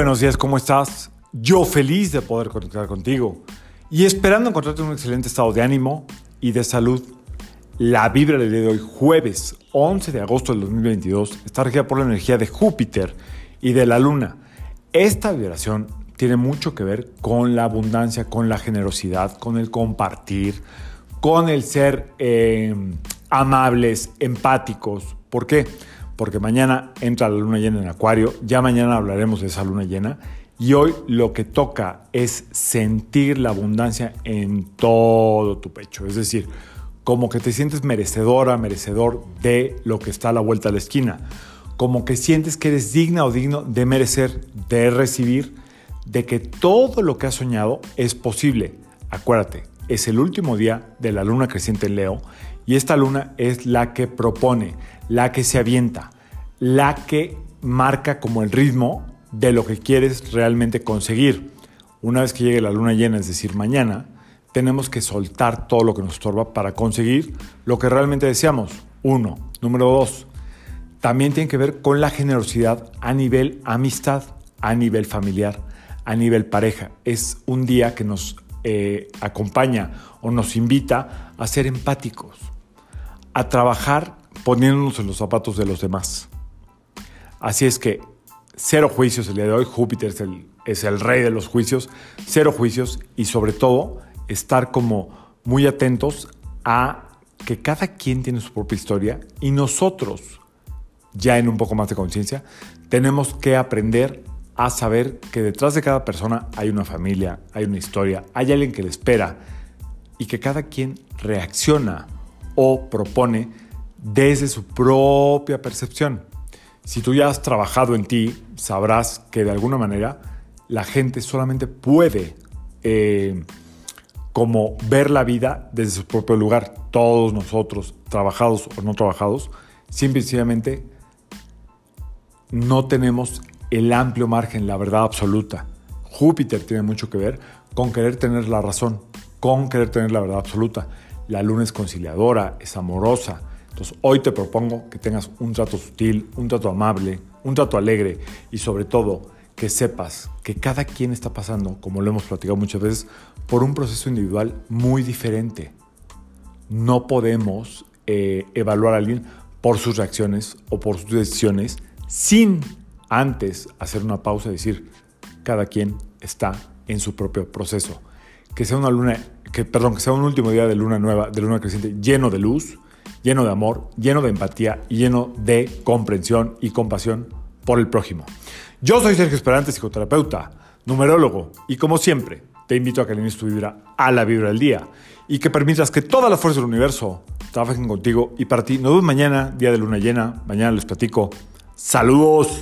Buenos días, ¿cómo estás? Yo feliz de poder conectar contigo y esperando encontrarte en un excelente estado de ánimo y de salud. La vibra del día de hoy, jueves 11 de agosto del 2022, está regida por la energía de Júpiter y de la Luna. Esta vibración tiene mucho que ver con la abundancia, con la generosidad, con el compartir, con el ser eh, amables, empáticos. ¿Por qué? Porque mañana entra la luna llena en Acuario, ya mañana hablaremos de esa luna llena, y hoy lo que toca es sentir la abundancia en todo tu pecho, es decir, como que te sientes merecedora, merecedor de lo que está a la vuelta de la esquina, como que sientes que eres digna o digno de merecer, de recibir, de que todo lo que has soñado es posible. Acuérdate, es el último día de la luna creciente en Leo y esta luna es la que propone, la que se avienta, la que marca como el ritmo de lo que quieres realmente conseguir. Una vez que llegue la luna llena, es decir, mañana, tenemos que soltar todo lo que nos estorba para conseguir lo que realmente deseamos. Uno. Número dos, también tiene que ver con la generosidad a nivel amistad, a nivel familiar, a nivel pareja. Es un día que nos eh, acompaña o nos invita a ser empáticos, a trabajar poniéndonos en los zapatos de los demás. Así es que cero juicios el día de hoy, Júpiter es el, es el rey de los juicios, cero juicios y sobre todo estar como muy atentos a que cada quien tiene su propia historia y nosotros, ya en un poco más de conciencia, tenemos que aprender a saber que detrás de cada persona hay una familia, hay una historia, hay alguien que le espera y que cada quien reacciona o propone desde su propia percepción. Si tú ya has trabajado en ti, sabrás que de alguna manera la gente solamente puede eh, como ver la vida desde su propio lugar. Todos nosotros, trabajados o no trabajados, simplemente no tenemos el amplio margen, la verdad absoluta. Júpiter tiene mucho que ver con querer tener la razón, con querer tener la verdad absoluta. La luna es conciliadora, es amorosa, entonces, hoy te propongo que tengas un trato sutil, un trato amable, un trato alegre y sobre todo que sepas que cada quien está pasando, como lo hemos platicado muchas veces, por un proceso individual muy diferente. No podemos eh, evaluar a alguien por sus reacciones o por sus decisiones sin antes hacer una pausa y decir, cada quien está en su propio proceso. Que sea una luna, que, perdón, que sea un último día de luna nueva, de luna creciente lleno de luz, lleno de amor, lleno de empatía y lleno de comprensión y compasión por el prójimo. Yo soy Sergio Esperante, psicoterapeuta, numerólogo, y como siempre, te invito a que alinees tu vibra a la vibra del día y que permitas que todas las fuerzas del universo trabajen contigo y para ti. Nos vemos mañana, día de luna llena. Mañana les platico. Saludos.